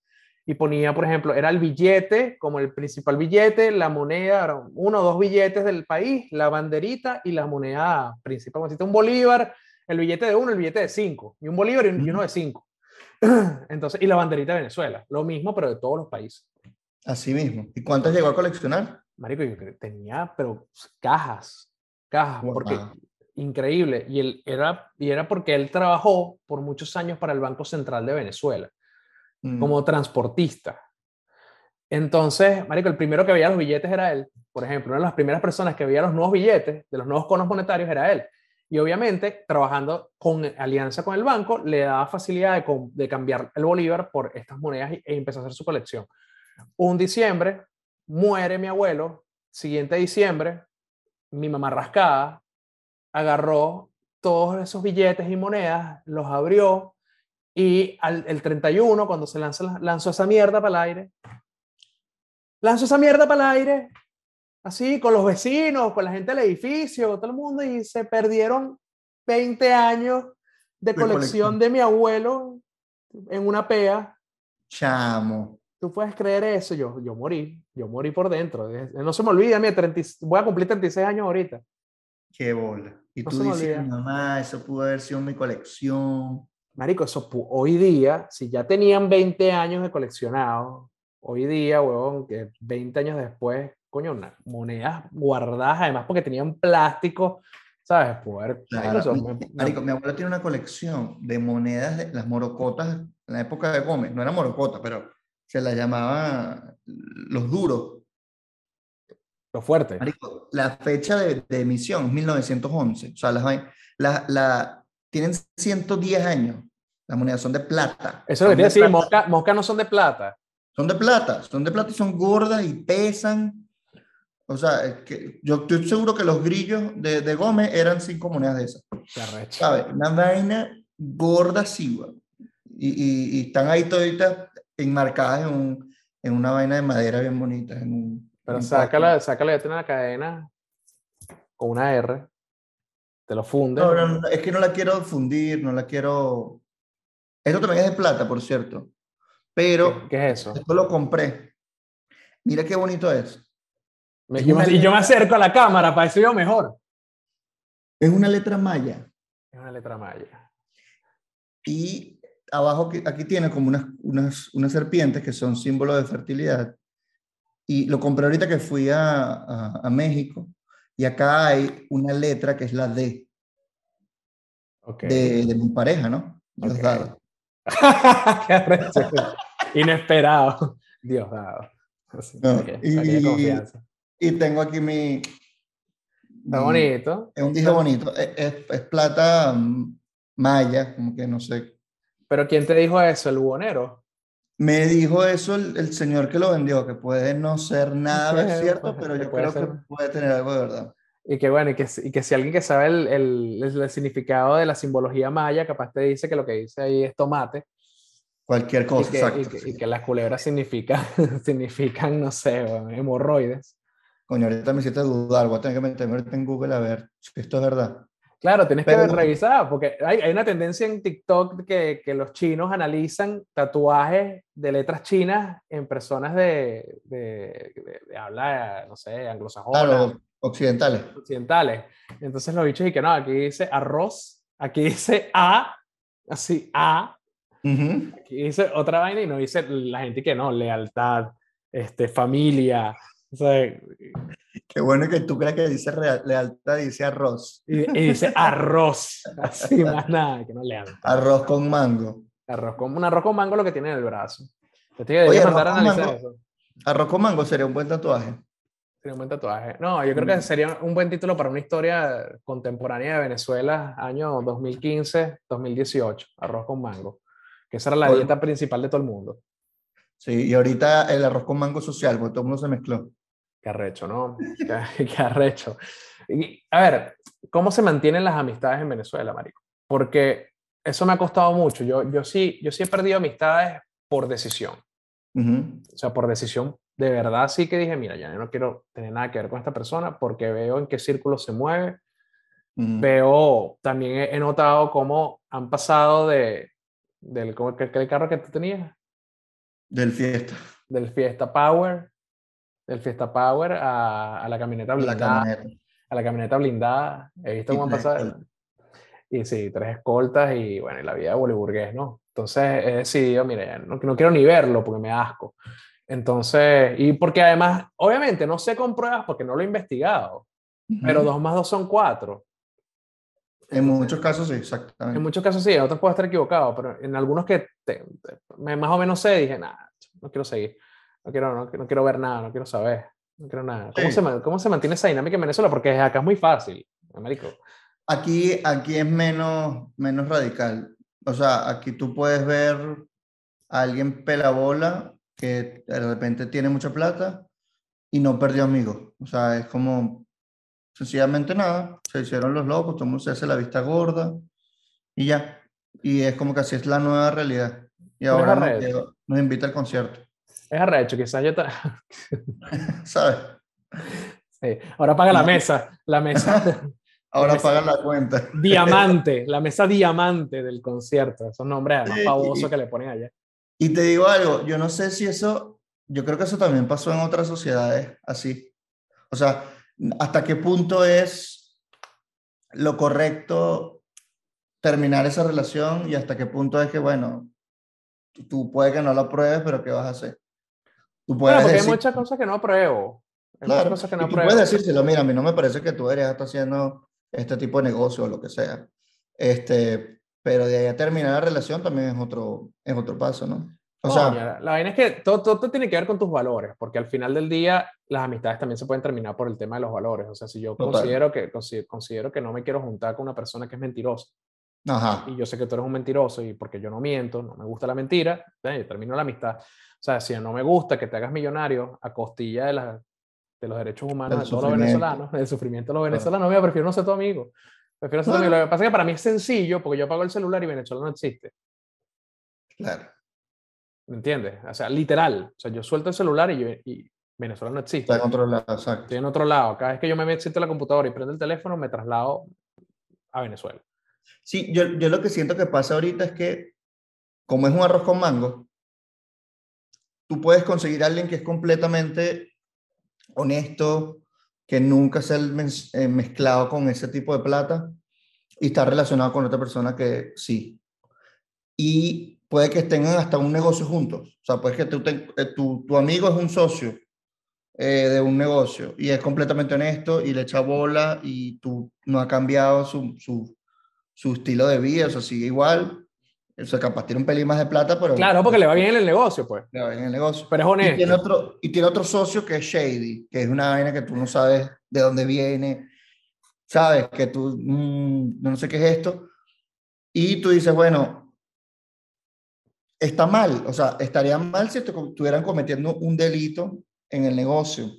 y ponía, por ejemplo, era el billete como el principal billete, la moneda, uno o dos billetes del país, la banderita y la moneda principal. un bolívar, el billete de uno, el billete de cinco, y un bolívar y uno de cinco. Entonces, y la banderita de Venezuela, lo mismo, pero de todos los países. Así mismo. ¿Y cuántas llegó a coleccionar? Marico, yo tenía, pero cajas, cajas, porque increíble. Y, él era, y era porque él trabajó por muchos años para el Banco Central de Venezuela, mm. como transportista. Entonces, Marico, el primero que veía los billetes era él. Por ejemplo, una de las primeras personas que veía los nuevos billetes de los nuevos conos monetarios era él. Y obviamente, trabajando con alianza con el banco, le daba facilidad de, de cambiar el bolívar por estas monedas e empezó a hacer su colección. Un diciembre, muere mi abuelo, siguiente diciembre, mi mamá rascada agarró todos esos billetes y monedas, los abrió y al, el 31, cuando se lanza, lanzó esa mierda para el aire, lanzó esa mierda para el aire, así, con los vecinos, con la gente del edificio, con todo el mundo, y se perdieron 20 años de, De colección, colección. de mi abuelo en una pea. Chamo. ¿Tú puedes creer eso? Yo, yo morí, yo morí por dentro. No se me olvida, mira, 30 voy a cumplir 36 años ahorita. Qué bola. Y No tú dices, mamá, eso pudo haber sido mi colección. Marico, eso hoy día, si ya tenían 20 años de coleccionado, hoy día, huevón, que 20 años después, coño, una- monedas guardadas, además porque tenían plástico, ¿sabes? Poder, Claro, eso mi, marico, mi abuelo tiene una colección de monedas de las morocotas en la época de Gómez. No era morocota, pero se las llamaba los duros. lo fuerte. Marico, la fecha de, de emisión es 1911. O sea, las, la, la, tienen 110 años. Las monedas son de plata. Eso es lo que Son te de decir, plata. moscas mosca no son de plata. Son de plata, son de plata y son gordas y pesan. O sea, es que yo estoy seguro que los grillos de, de Gómez eran cinco monedas de esas. ¿Sabes? Una vaina gorda güey. Y, y, y están ahí toditas enmarcadas en, un, en una vaina de madera bien bonita. En un, Pero en sácala, sácala, ya tiene la cadena con una R, te lo funde. No, no, no, es que no la quiero fundir, no la quiero. Esto también es de plata, por cierto. Pero ¿Qué, qué es eso? esto lo compré. Mira qué bonito es. Me- es yo me- y yo me acerco a la cámara para eso yo mejor. Es una letra maya. Es una letra maya. Y abajo que- aquí tiene como unas, unas, unas serpientes que son símbolos de fertilidad. Y lo compré ahorita que fui a, a, a México. Y acá hay una letra que es la D Ok. de, de mi pareja, ¿no? Dios Ok. dado. Qué arrecho. Inesperado. Dios dado. No, ok, y-. Y tengo aquí mi. Está mi- bonito. Es un dije bonito. Es, es- es plata mm, maya, como que no sé. Pero ¿quién te dijo eso? ¿El buhonero? Me dijo eso el, el señor que lo vendió, que puede no ser nada Puede- cierto, pero yo creo que puede tener algo de verdad. Y que bueno, y que, si- y que si alguien que sabe el, el- el- significado de la simbología maya, capaz te dice que lo que dice ahí es tomate. Cualquier Y cosa, que, exacto. y que- sí. y que las culebras significan, significan, no sé, bueno, hemorroides. Coño, ahorita me hiciste dudar, voy a tener que meterme en Google a ver si esto es verdad. Claro, tienes que Pero- revisar, porque hay, hay una tendencia en TikTok que, que los chinos analizan tatuajes de letras chinas en personas de, de, de- de habla, no sé, anglosajona, Claro, occidentales. occidentales. Entonces los bichos y que no, aquí dice arroz, aquí dice A, así A, Ujú. aquí dice otra vaina y no dice la gente que no, lealtad, este, familia, o sea, Qué bueno que tú creas que dice real- lealtad, dice arroz. y, y dice arroz, así más nada, que no lealtad. Arroz con mango. Arroz con, un arroz con mango lo que tiene en el brazo. Te tengo que mandar a analizar mango. eso. Arroz con mango sería un buen tatuaje. Sería un buen tatuaje. No, yo creo que Mm. sería un buen título para una historia contemporánea de Venezuela, año 2015-2018. Arroz con mango. Que esa era la Oye. dieta principal de todo el mundo. Sí, y ahorita el arroz con mango social, porque todo el mundo se mezcló. Qué arrecho, ¿no? Qué, qué arrecho. Y, a ver, ¿cómo se mantienen las amistades en Venezuela, marico? Porque eso me ha costado mucho. Yo, yo, sí, yo sí he perdido amistades por decisión. Ujú. O sea, por decisión, de verdad sí que dije, mira, ya no quiero tener nada que ver con esta persona porque veo en qué círculo se mueve. Veo, también he, he notado cómo han pasado de, del ¿cómo que el carro que tú tenías, Del fiesta. del Fiesta Power, del Fiesta Power a, a la camioneta La blindada, camioneta. a la camioneta blindada. He visto cómo han pasado. Y sí, tres escoltas y bueno, y la vida de boliburgués, ¿no? Entonces he decidido, mira, ya no, no quiero ni verlo porque me asco. Entonces, y porque además, obviamente no sé con pruebas porque no lo he investigado, pero Ujú. dos más dos son cuatro. En muchos casos sí, En exactamente. muchos casos sí, en otros puedo estar equivocado, pero en algunos que te- te- me- más o menos sé, dije, nada, no quiero seguir, no quiero, no, no quiero ver nada, no quiero saber, no quiero nada. ¿Cómo, Sí. se, ¿Cómo se mantiene esa dinámica en Venezuela? Porque acá es muy fácil, Américo. Aquí, aquí es menos, menos radical. O sea, aquí tú puedes ver a alguien pelabola que de repente tiene mucha plata y no perdió amigos. O sea, es como, sencillamente nada, se hicieron los locos, todo el mundo se hace la vista gorda y ya. Y es como que así es la nueva realidad. Y ahora nos, nos, invita al concierto. Es arrecho, quizás yo... ¿Sabes? Sí. Ahora paga la mesa, la mesa. Ahora paga la cuenta. Diamante, la mesa diamante del concierto. Esos nombres más famosos que le ponen allá. Y te digo algo, yo no sé si eso, yo creo que eso también pasó en otras sociedades así. O sea, ¿hasta qué punto es lo correcto terminar esa relación y hasta qué punto es que, bueno, tú, puedes que no lo apruebes, pero ¿qué vas a hacer? Tú puedes porque hay muchas cosas que no apruebo. Hay muchas cosas que no apruebo. puedes decírselo, mira, a mí no me parece que tú deberías estar haciendo este tipo de negocio o lo que sea. Este, pero de ahí a terminar la relación también es otro, es otro paso, ¿no? O sea, la vaina es que todo, todo, tiene que ver con tus valores, porque al final del día las amistades también se pueden terminar por el tema de los valores. O sea, si yo considero que, considero que no me quiero juntar con una persona que es mentirosa, Ajá. y yo sé que tú eres un mentiroso y porque yo no miento, no me gusta la mentira, yo termino la amistad. O sea, si no me gusta que te hagas millonario a costilla de, la, de los derechos humanos de todos los venezolanos, del sufrimiento de los venezolanos, yo prefiero no ser tu amigo. Prefiero ser tu amigo. Lo que pasa es que para mí es sencillo porque yo pago el celular y Venezuela no existe. Claro. ¿Me entiendes? O sea, literal. O sea, yo suelto el celular y, yo, y Venezuela no existe. Está en otro lado, exacto. Estoy en otro lado. Cada vez que yo me siento en la computadora y prendo el teléfono, me traslado a Venezuela. Sí, yo, yo lo que siento que pasa ahorita es que, como es un arroz con mango, tú puedes conseguir a alguien que es completamente honesto, que nunca se ha eh, mezclado con ese tipo de plata y está relacionado con otra persona que sí. Y puede que tengan hasta un negocio juntos. O sea, puede que tú eh, tu, tu, amigo es un socio eh, de un negocio y es completamente honesto y le echa bola y tú no ha cambiado su, su, su estilo de vida, o sea, sigue igual o sea, capaz tiene un pelín más de plata, pero... Claro, porque le va bien en el negocio, pues. Le va bien en el negocio. Pero es honesto. Y tiene, otro, y tiene otro socio que es Shady, que es una vaina que tú no sabes de dónde viene, sabes que tú mm, no sé qué es esto. Y tú dices, bueno, está mal, o sea, estaría mal si estuvieran cometiendo un delito en el negocio.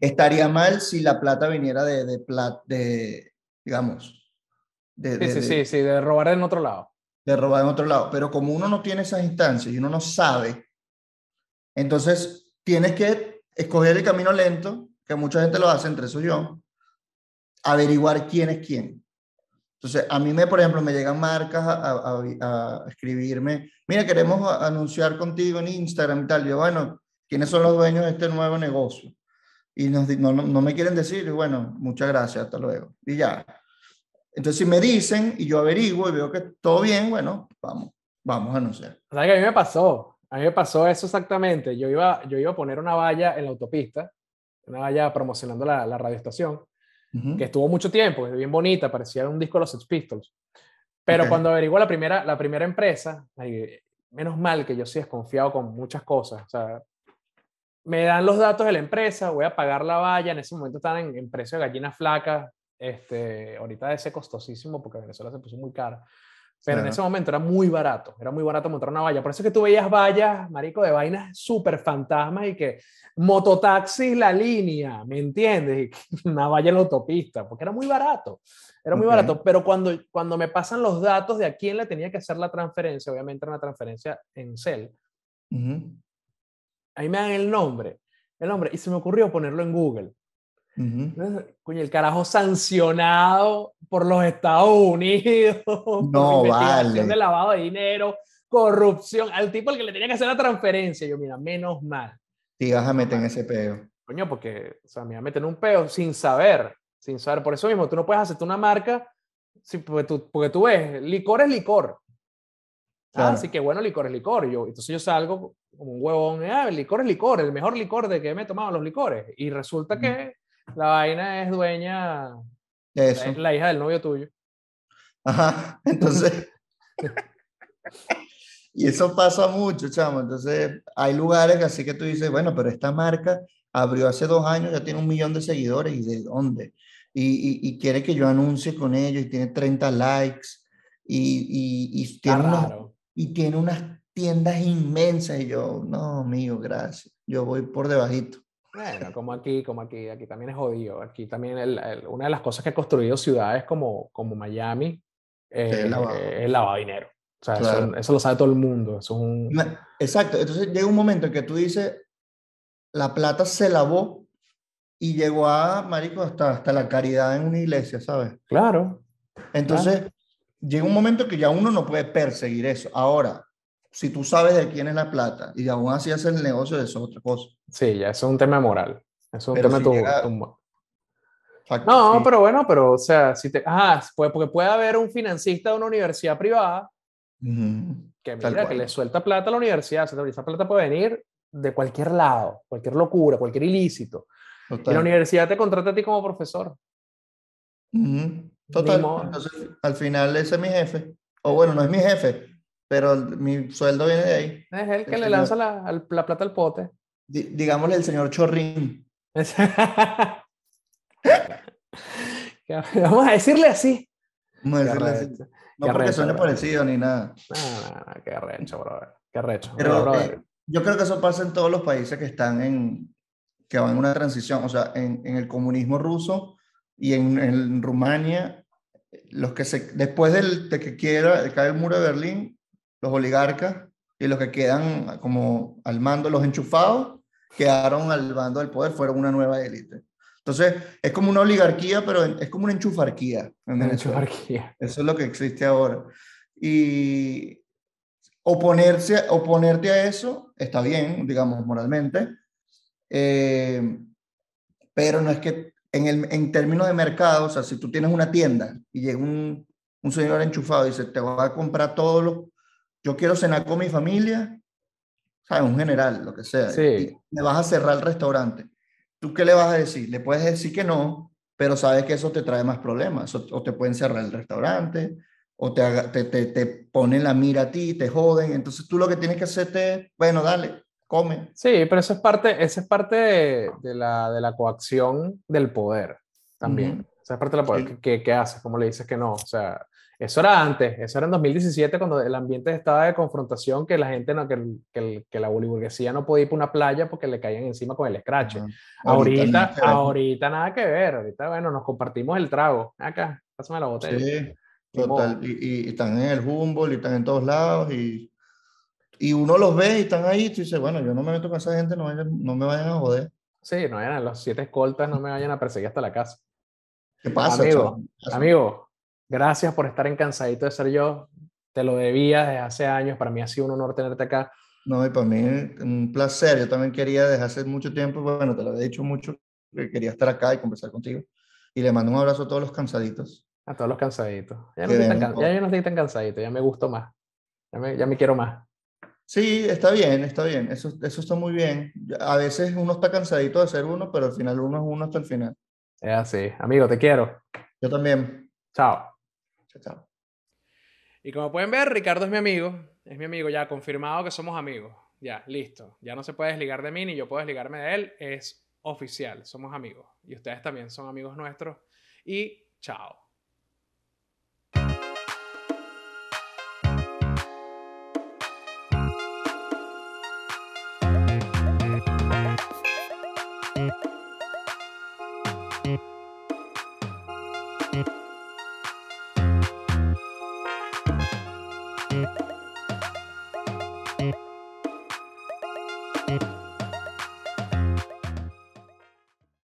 Estaría mal si la plata viniera de, de, de digamos, de, sí, sí, sí, sí, de robar en otro lado de robar en otro lado. Pero como uno no tiene esas instancias y uno no sabe, entonces tienes que escoger el camino lento, que mucha gente lo hace, entre eso yo, averiguar quién es quién. Entonces, a mí, me, por ejemplo, me llegan marcas a, a, escribirme, mira, queremos anunciar contigo en Instagram y tal. yo, bueno, ¿quiénes son los dueños de este nuevo negocio? Y no, no, no me quieren decir, y bueno, muchas gracias, hasta luego. Y ya. Entonces, si me dicen y yo averiguo y veo que todo bien, bueno, vamos, vamos a anunciar. O sea, que a mí me pasó, a mí me pasó eso exactamente. Yo iba, yo iba a poner una valla en la autopista, una valla promocionando la, la radioestación, que estuvo mucho tiempo, es bien bonita, parecía un disco de los Sex Pistols. Pero cuando averiguo la primera, la primera empresa, menos mal que yo sí desconfiado con muchas cosas. O sea, me dan los datos de la empresa, voy a pagar la valla, en ese momento están en, en precio de gallina flaca, este, ahorita ser costosísimo porque Venezuela se puso muy cara. Pero en ese momento era muy barato, era muy barato montar una valla. Por eso es que tú veías vallas, marico, de vainas súper fantasmas y que mototaxi la línea, ¿me entiendes? Y una valla en la autopista, porque era muy barato, era muy barato. Pero cuando, cuando me pasan los datos de a quién le tenía que hacer la transferencia, obviamente era una transferencia en Cel, ahí me dan el nombre, el nombre, y se me ocurrió ponerlo en Google. Coño, el carajo sancionado por los Estados Unidos. No, por investigación de lavado de dinero, corrupción. Al tipo al que le tenía que hacer la transferencia. Yo, mira, menos mal. Y vas a meter en ese peo. Coño, porque, o sea, me voy a meter en un peo sin saber. Sin saber. Por eso mismo, tú no puedes hacerte una marca porque, tú, porque tú ves, licor es licor. Ah, así que bueno, licor es licor. Yo, entonces yo salgo como un huevón, ah, licor es licor, el mejor licor de que me he tomado los licores. Y resulta que la vaina es dueña. Es la hija del novio tuyo. Ajá, entonces. y eso pasa mucho, chamo. Entonces, hay lugares así que tú dices, bueno, pero esta marca abrió hace dos años, ya tiene un millón de seguidores, ¿y de dónde? Y, y, quiere que yo anuncie con ellos y tiene 30 likes y, y tiene, y tiene unas tiendas inmensas y yo, no, mío, gracias, yo voy por debajito. Bueno, como aquí, como aquí, aquí también es jodido. Aquí también el, el, una de las cosas que ha construido ciudades como, como Miami eh, Sí, el lavado. es lavado de dinero. O sea, eso, Claro. eso lo sabe todo el mundo. Eso es un... Exacto, entonces llega un momento en que tú dices, la plata se lavó y llegó a, marico, hasta, hasta la caridad en una iglesia, ¿sabes? Claro. Entonces, llega un momento que ya uno no puede perseguir eso. Ahora, si tú sabes de quién es la plata y aún así haces el negocio, eso es otra cosa. Sí, ya eso es un tema moral. Eso es un Pero tema si tu- llega- tu- O sea, No, sí. pero bueno, pero o sea, si te... Ajá, pues, porque puede haber un financista de una universidad privada Ujú, que Tal mira, que le suelta plata a la universidad. o sea, Esa plata puede venir de cualquier lado, cualquier locura, cualquier ilícito. Y la Total. universidad te contrata a ti como profesor. Ujú, Total. modo. Entonces, al final ese es mi jefe. O bueno, no es mi jefe, pero mi sueldo viene de ahí. Es el que El le señor. lanza la, la plata al pote. Di- digámosle el señor Chorrín. Vamos a decirle así. Vamos a decirle así. No Qué porque suene bro. parecido ni nada. No, no, no, qué arrecho, brother. Qué arrecho. Pero brother, eh, yo creo que eso pasa en todos los países que están en, que van en una transición, o sea, en, en el comunismo ruso y en, en Rumania, los que se, después del, de que quiera, cae el muro de Berlín, los oligarcas y los que quedan como al mando, los enchufados, quedaron al mando del poder, fueron una nueva élite. Entonces, es como una oligarquía, pero es como una enchufarquía en en Venezuela. Chubarquía. Eso es lo que existe ahora. Y oponerse, oponerte a eso está bien, digamos, moralmente, eh, pero no es que en, el, en términos de mercado, o sea, si tú tienes una tienda y llega un, un señor enchufado y dice, te voy a comprar todos los, yo quiero cenar con mi familia, ¿sabes? Un general, lo que sea, Sí. me vas a cerrar el restaurante. ¿Tú qué le vas a decir? Le puedes decir que no, pero sabes que eso te trae más problemas, o, o te pueden cerrar el restaurante, o te, haga- te, te, te ponen la mira a ti, te joden, entonces tú lo que tienes que hacerte es, bueno, dale, come. Sí, pero eso es parte, eso es parte de, de la, de la coacción del poder también. Ujú. Esa es parte de la poder Sí. que, que haces, como le dices que no. O sea, eso era antes, eso era en 2017 cuando el ambiente estaba de confrontación, que la gente, no, que, el- que, que la boliburguesía no podía ir por una playa porque le caían encima con el escrache. Ajá. Ahorita, nada que ver. ahorita nada que ver. Ahorita, bueno, nos compartimos el trago. Acá, pásame la botella. Sí, total. Y, y- y están en el Humboldt y están en todos lados y, y uno los ve y están ahí y tú dices, bueno, yo no me meto con esa gente, no, vayan- no me vayan a joder. Sí, no vayan, los siete escoltas no me vayan a perseguir hasta la casa. ¿Qué pasa, Amigo. Amigo, gracias por estar en Cansadito de Ser Yo. Te lo debía desde hace años. Para mí ha sido un honor tenerte acá. No, y para mí un placer. Yo también quería desde hace mucho tiempo, bueno, te lo he dicho mucho, que quería estar acá y conversar contigo. Y le mando un abrazo a todos los cansaditos. A todos los cansaditos. Ya no, estoy tan, ya yo no estoy tan cansadito, ya me gusto más. Ya me, ya me quiero más. Sí, está bien, está bien. Eso, eso está muy bien. A veces uno está cansadito de ser uno, pero al final uno es uno hasta el final. Es así. Amigo, te quiero. Yo también. Chao. Chao, chao. Y como pueden ver, Ricardo es mi amigo. Es mi amigo, ya confirmado que somos amigos. Ya, listo. Ya no se puede desligar de mí ni yo puedo desligarme de él. Es oficial, somos amigos. Y ustedes también son amigos nuestros. Y chao.